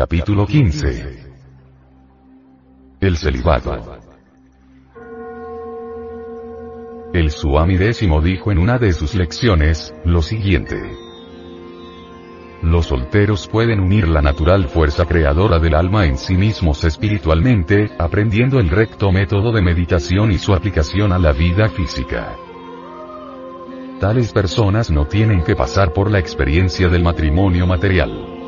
Capítulo 15. El celibato. El Suami décimo dijo en una de sus lecciones, lo siguiente. Los solteros pueden unir la natural fuerza creadora del alma en sí mismos espiritualmente, aprendiendo el recto método de meditación y su aplicación a la vida física. Tales personas no tienen que pasar por la experiencia del matrimonio material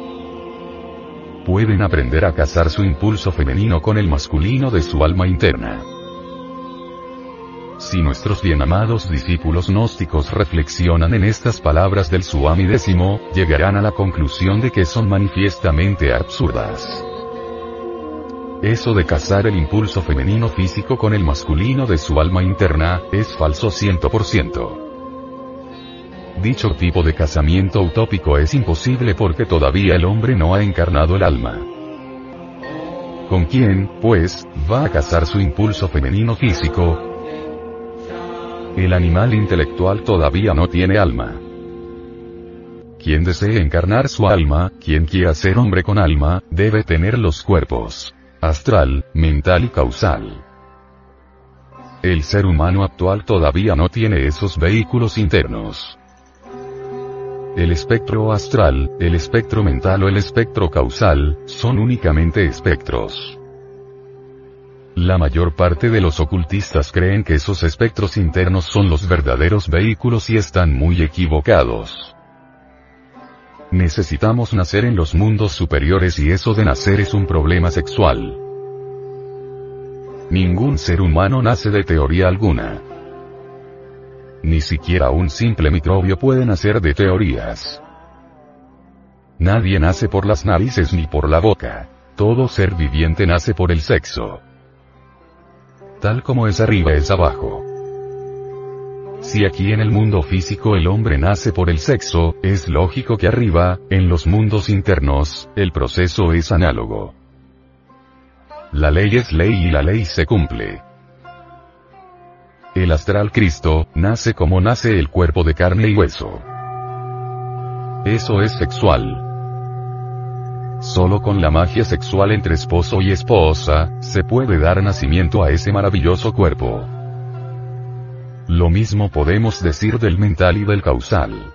pueden aprender a casar su impulso femenino con el masculino de su alma interna. Si nuestros bien amados discípulos gnósticos reflexionan en estas palabras del Suami décimo, llegarán a la conclusión de que son manifiestamente absurdas. Eso de casar el impulso femenino físico con el masculino de su alma interna, es falso 100%. Dicho tipo de casamiento utópico es imposible porque todavía el hombre no ha encarnado el alma. ¿Con quién, pues, va a casar su impulso femenino físico? El animal intelectual todavía no tiene alma. Quien desee encarnar su alma, quien quiera ser hombre con alma, debe tener los cuerpos astral, mental y causal. El ser humano actual todavía no tiene esos vehículos internos. El espectro astral, el espectro mental o el espectro causal, son únicamente espectros. La mayor parte de los ocultistas creen que esos espectros internos son los verdaderos vehículos y están muy equivocados. Necesitamos nacer en los mundos superiores y eso de nacer es un problema sexual. Ningún ser humano nace de teoría alguna. Ni siquiera un simple microbio puede nacer de teorías. Nadie nace por las narices ni por la boca. Todo ser viviente nace por el sexo. Tal como es arriba es abajo. Si aquí en el mundo físico el hombre nace por el sexo, es lógico que arriba, en los mundos internos, el proceso es análogo. La ley es ley y la ley se cumple. El astral Cristo, nace como nace el cuerpo de carne y hueso. Eso es sexual. Solo con la magia sexual entre esposo y esposa, se puede dar nacimiento a ese maravilloso cuerpo. Lo mismo podemos decir del mental y del causal.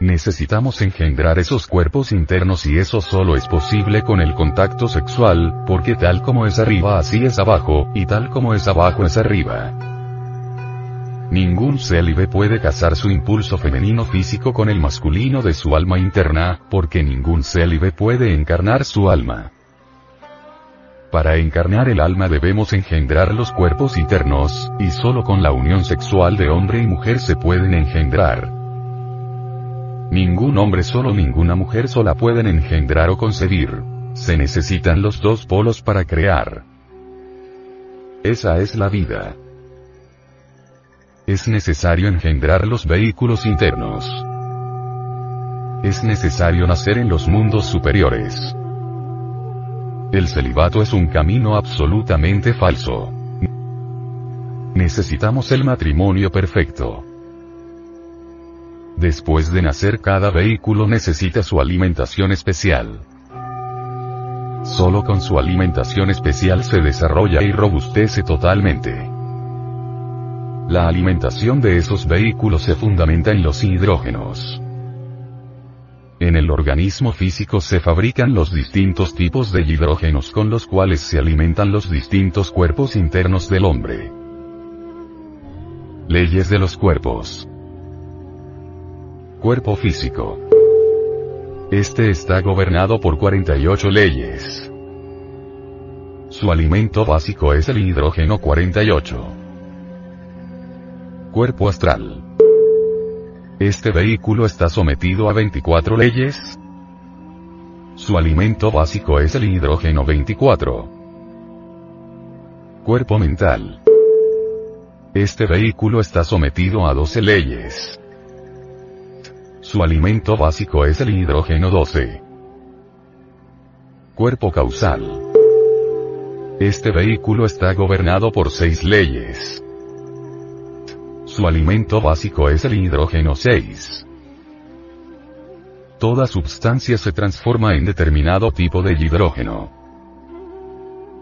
Necesitamos engendrar esos cuerpos internos y eso solo es posible con el contacto sexual, porque tal como es arriba así es abajo, y tal como es abajo es arriba. Ningún célibe puede casar su impulso femenino físico con el masculino de su alma interna, porque ningún célibe puede encarnar su alma. Para encarnar el alma debemos engendrar los cuerpos internos, y solo con la unión sexual de hombre y mujer se pueden engendrar. Ningún hombre solo ninguna mujer sola pueden engendrar o concebir. Se necesitan los dos polos para crear. Esa es la vida. Es necesario engendrar los vehículos internos. Es necesario nacer en los mundos superiores. El celibato es un camino absolutamente falso. Necesitamos el matrimonio perfecto. Después de nacer cada vehículo necesita su alimentación especial. Solo con su alimentación especial se desarrolla y robustece totalmente. La alimentación de esos vehículos se fundamenta en los hidrógenos. En el organismo físico se fabrican los distintos tipos de hidrógenos con los cuales se alimentan los distintos cuerpos internos del hombre. Leyes de los cuerpos. Cuerpo físico. Este está gobernado por 48 leyes. Su alimento básico es el hidrógeno 48. Cuerpo astral. Este vehículo está sometido a 24 leyes. Su alimento básico es el hidrógeno 24. Cuerpo mental. Este vehículo está sometido a 12 leyes. Su alimento básico es el hidrógeno 12. Cuerpo causal. Este vehículo está gobernado por seis leyes. Su alimento básico es el hidrógeno 6. Toda sustancia se transforma en determinado tipo de hidrógeno.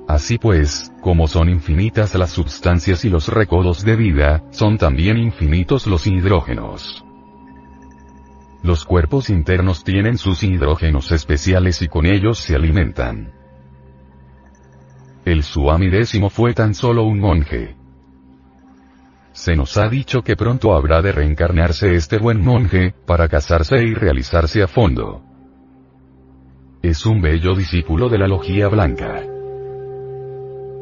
Así pues, como son infinitas las sustancias y los recodos de vida, son también infinitos los hidrógenos. Los cuerpos internos tienen sus hidrógenos especiales y con ellos se alimentan. El Suami décimo fue tan solo un monje. Se nos ha dicho que pronto habrá de reencarnarse este buen monje, para casarse y realizarse a fondo. Es un bello discípulo de la logía blanca.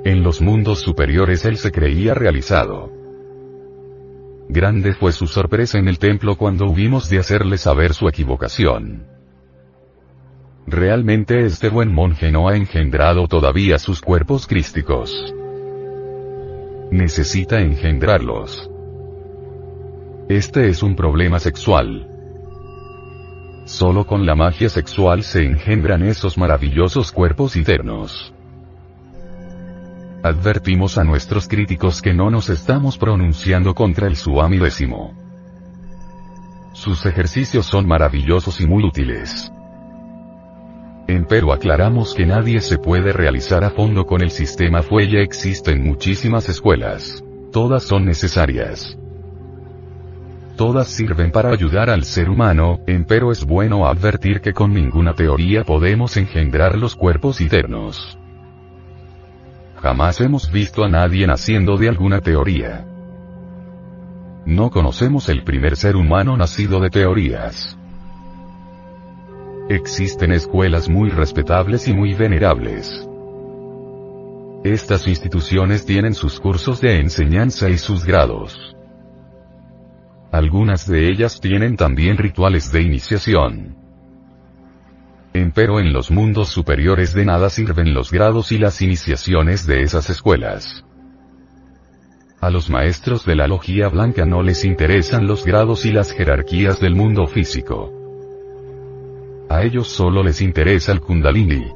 En los mundos superiores él se creía realizado. Grande fue su sorpresa en el templo cuando hubimos de hacerle saber su equivocación. Realmente este buen monje no ha engendrado todavía sus cuerpos crísticos. Necesita engendrarlos. Este es un problema sexual. Solo con la magia sexual se engendran esos maravillosos cuerpos eternos. Advertimos a nuestros críticos que no nos estamos pronunciando contra el Suami décimo. Sus ejercicios son maravillosos y muy útiles. Pero aclaramos que nadie se puede realizar a fondo con el sistema Fuelle existen muchísimas escuelas. Todas son necesarias. Todas sirven para ayudar al ser humano, empero es bueno advertir que con ninguna teoría podemos engendrar los cuerpos eternos. Jamás hemos visto a nadie naciendo de alguna teoría. No conocemos el primer ser humano nacido de teorías. Existen escuelas muy respetables y muy venerables. Estas instituciones tienen sus cursos de enseñanza y sus grados. Algunas de ellas tienen también rituales de iniciación. Empero en los mundos superiores de nada sirven los grados y las iniciaciones de esas escuelas. A los maestros de la logía blanca no les interesan los grados y las jerarquías del mundo físico. A ellos solo les interesa el kundalini.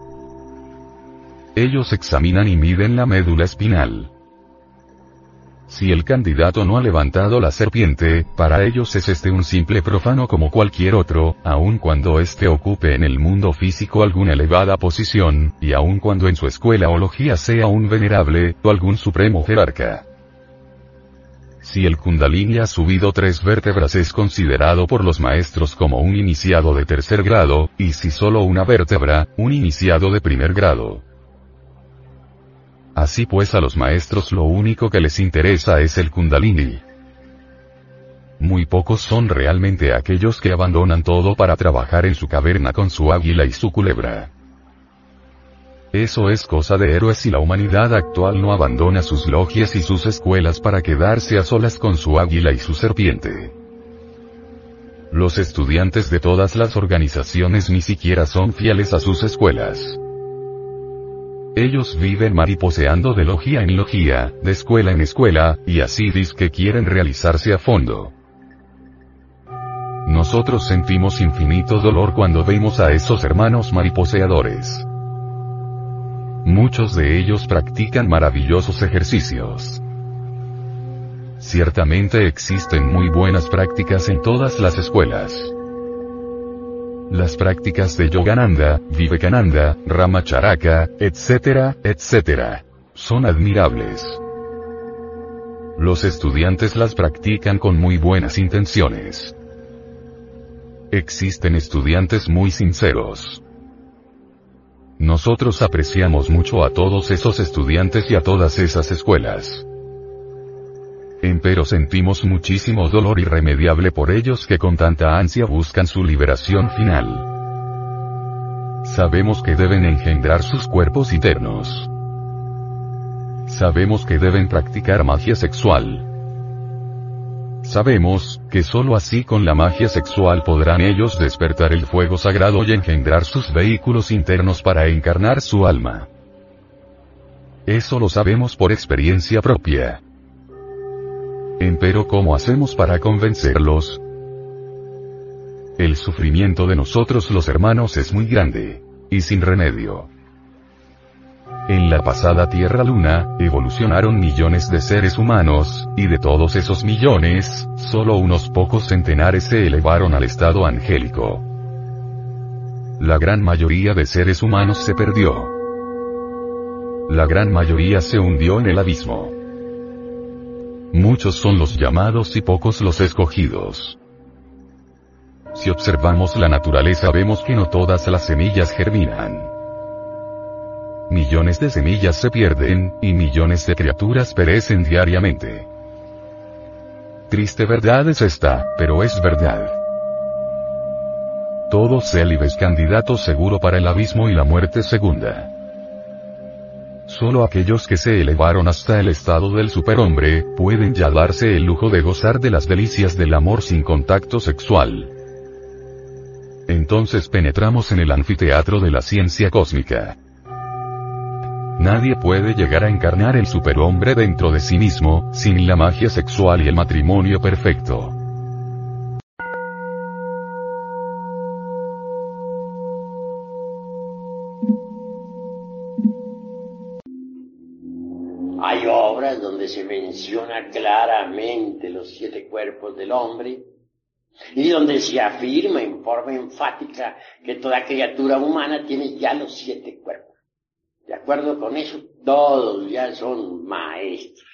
Ellos examinan y miden la médula espinal. Si el candidato no ha levantado la serpiente, para ellos es este un simple profano como cualquier otro, aun cuando éste ocupe en el mundo físico alguna elevada posición, y aun cuando en su escuela o sea un venerable, o algún supremo jerarca. Si el kundalini ha subido tres vértebras es considerado por los maestros como un iniciado de tercer grado, y si solo una vértebra, un iniciado de primer grado. Así pues a los maestros lo único que les interesa es el kundalini. Muy pocos son realmente aquellos que abandonan todo para trabajar en su caverna con su águila y su culebra. Eso es cosa de héroes y la humanidad actual no abandona sus logias y sus escuelas para quedarse a solas con su águila y su serpiente. Los estudiantes de todas las organizaciones ni siquiera son fieles a sus escuelas. Ellos viven mariposeando de logia en logia, de escuela en escuela, y así dice que quieren realizarse a fondo. Nosotros sentimos infinito dolor cuando vemos a esos hermanos mariposeadores. Muchos de ellos practican maravillosos ejercicios. Ciertamente existen muy buenas prácticas en todas las escuelas. Las prácticas de Yogananda, Vivekananda, Ramacharaka, etc., etc. son admirables. Los estudiantes las practican con muy buenas intenciones. Existen estudiantes muy sinceros. Nosotros apreciamos mucho a todos esos estudiantes y a todas esas escuelas. Empero sentimos muchísimo dolor irremediable por ellos que con tanta ansia buscan su liberación final. Sabemos que deben engendrar sus cuerpos eternos. Sabemos que deben practicar magia sexual. Sabemos, que sólo así con la magia sexual podrán ellos despertar el fuego sagrado y engendrar sus vehículos internos para encarnar su alma. Eso lo sabemos por experiencia propia. Empero ¿cómo hacemos para convencerlos? El sufrimiento de nosotros los hermanos es muy grande. Y sin remedio. En la pasada Tierra Luna, evolucionaron millones de seres humanos, y de todos esos millones, solo unos pocos centenares se elevaron al estado angélico. La gran mayoría de seres humanos se perdió. La gran mayoría se hundió en el abismo. Muchos son los llamados y pocos los escogidos. Si observamos la naturaleza vemos que no todas las semillas germinan. Millones de semillas se pierden, y millones de criaturas perecen diariamente. Triste verdad es esta, pero es verdad. Todos célibes candidatos seguro para el abismo y la muerte segunda. Solo aquellos que se elevaron hasta el estado del superhombre, pueden ya darse el lujo de gozar de las delicias del amor sin contacto sexual. Entonces penetramos en el anfiteatro de la ciencia cósmica. Nadie puede llegar a encarnar el superhombre dentro de sí mismo, sin la magia sexual y el matrimonio perfecto. Se menciona claramente los siete cuerpos del hombre y donde se afirma en forma enfática que toda criatura humana tiene ya los siete cuerpos. De acuerdo con eso, todos ya son maestros.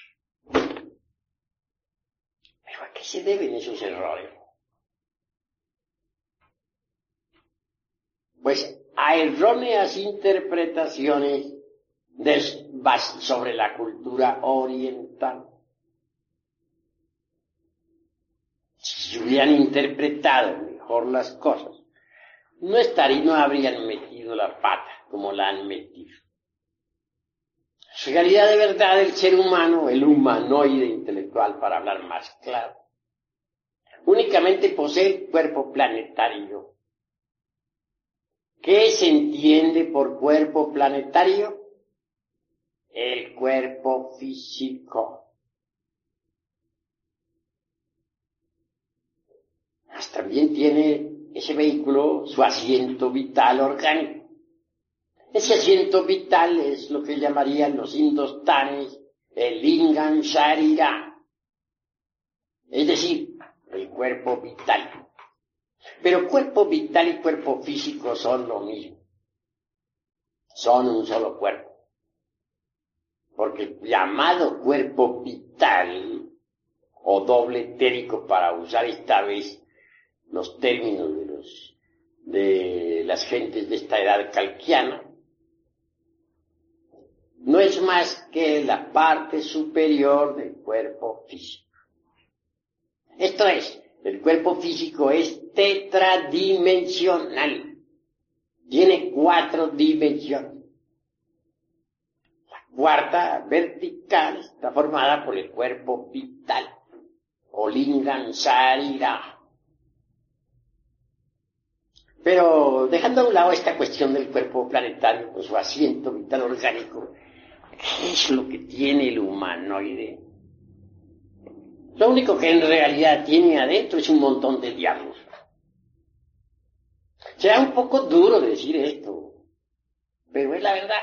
Pero ¿a qué se deben esos errores? Pues a erróneas interpretaciones sobre la cultura oriental. Si hubieran interpretado mejor las cosas, no estarían, no habrían metido la pata como la han metido. La realidad de verdad del ser humano, el humanoide intelectual, para hablar más claro, únicamente posee cuerpo planetario. ¿Qué se entiende por cuerpo planetario? El cuerpo físico. también tiene ese vehículo su asiento vital orgánico. Ese asiento vital es lo que llamarían los indostanes el lingam sharira, es decir, el cuerpo vital. Pero cuerpo vital y cuerpo físico son lo mismo. Son un solo cuerpo porque llamado cuerpo vital o doble etérico para usar esta vez los términos de los de las gentes de esta edad calquiana no es más que la parte superior del cuerpo físico. Esto es, el cuerpo físico es tetradimensional. Tiene cuatro dimensiones cuarta vertical está formada por el cuerpo vital, o lingam sarira. Pero dejando a un lado esta cuestión del cuerpo planetario, con su asiento vital orgánico, ¿qué es lo que tiene el humanoide? Lo único que en realidad tiene adentro es un montón de diablos. Será un poco duro decir esto, pero es la verdad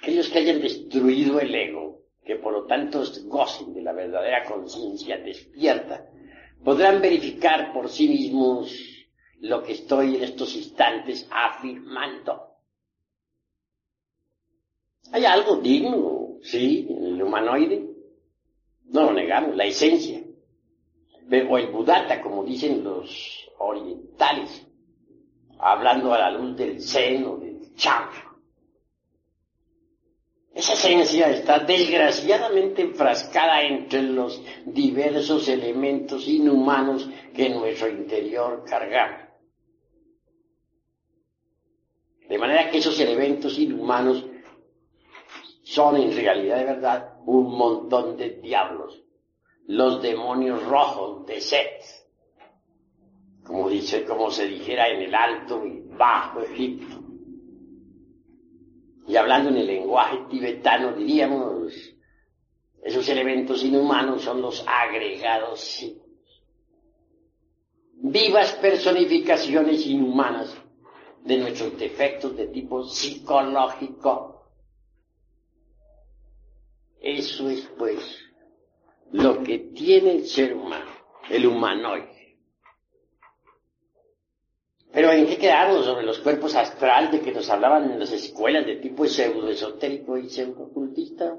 aquellos que hayan destruido el ego, que por lo tanto gocen de la verdadera conciencia despierta, podrán verificar por sí mismos lo que estoy en estos instantes afirmando. Hay algo digno, sí, en el humanoide. No lo negamos, la esencia. O el budata, como dicen los orientales, hablando a la luz del seno, del chakra. Esa esencia está desgraciadamente enfrascada entre los diversos elementos inhumanos que en nuestro interior cargamos. De manera que esos elementos inhumanos son en realidad de verdad un montón de diablos, los demonios rojos de Set, como dice, como se dijera en el alto y bajo Egipto. Y hablando en el lenguaje tibetano diríamos, esos elementos inhumanos son los agregados vivas personificaciones inhumanas de nuestros defectos de tipo psicológico. Eso es pues lo que tiene el ser humano, el humanoide. Pero ¿en qué quedamos sobre los cuerpos astrales de que nos hablaban en las escuelas de tipo pseudo-esotérico y pseudo-ocultista?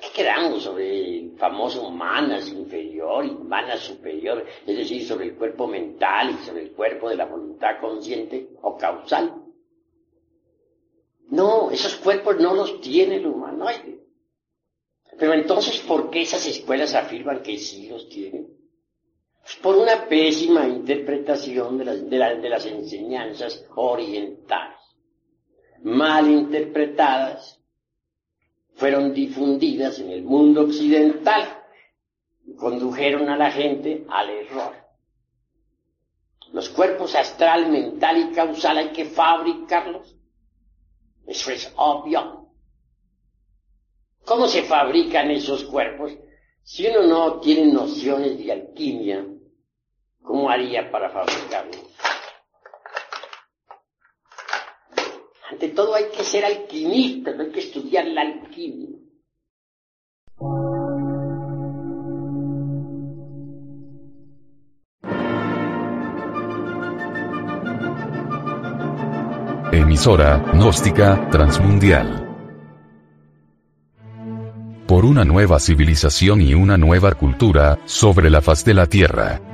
¿Qué quedamos sobre el famoso manas inferior y manas superior? Es decir, sobre el cuerpo mental y sobre el cuerpo de la voluntad consciente o causal. No, esos cuerpos no los tiene el humanoide. Pero entonces, ¿por qué esas escuelas afirman que sí los tienen? Por una pésima interpretación de las, de las enseñanzas orientales, mal interpretadas fueron difundidas en el mundo occidental y condujeron a la gente al error. Los cuerpos astral, mental y causal hay que fabricarlos. Eso es obvio. ¿Cómo se fabrican esos cuerpos? Si uno no tiene nociones de alquimia, ¿cómo haría para fabricarlos? Ante todo hay que ser alquimista, hay que estudiar la alquimia. Emisora, gnóstica, transmundial. Por una nueva civilización y una nueva cultura, sobre la faz de la Tierra.